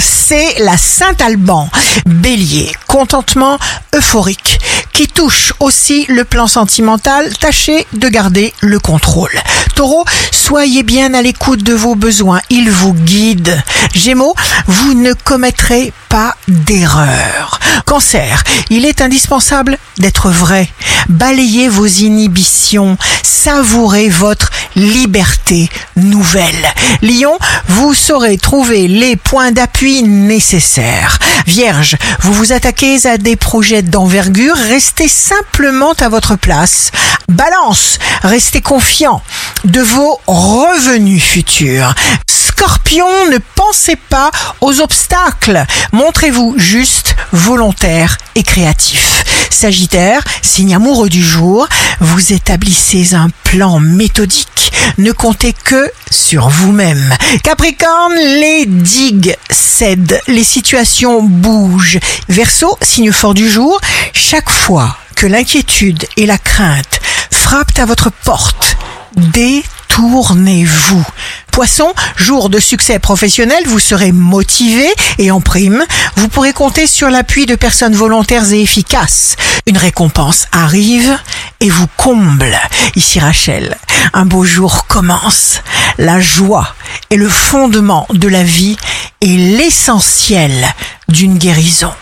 c'est la Saint-Alban. Bélier, contentement euphorique qui touche aussi le plan sentimental, tâchez de garder le contrôle. Taureau, soyez bien à l'écoute de vos besoins, ils vous guident. Gémeaux, vous ne commettrez pas d'erreur. Cancer, il est indispensable d'être vrai. Balayez vos inhibitions, savourez votre liberté nouvelle. Lion, vous saurez trouver les points d'appui nécessaires. Vierge, vous vous attaquez à des projets d'envergure, restez simplement à votre place. Balance, restez confiant de vos revenus futurs. Scorpion, ne pensez pas aux obstacles. Montrez-vous juste, volontaire et créatif. Sagittaire, signe amoureux du jour, vous établissez un plan méthodique. Ne comptez que sur vous-même. Capricorne, les digues cèdent, les situations bougent. Verseau, signe fort du jour, chaque fois que l'inquiétude et la crainte frappent à votre porte, détournez-vous. Poisson, jour de succès professionnel, vous serez motivé et en prime, vous pourrez compter sur l'appui de personnes volontaires et efficaces. Une récompense arrive et vous comble. Ici Rachel, un beau jour commence. La joie est le fondement de la vie et l'essentiel d'une guérison.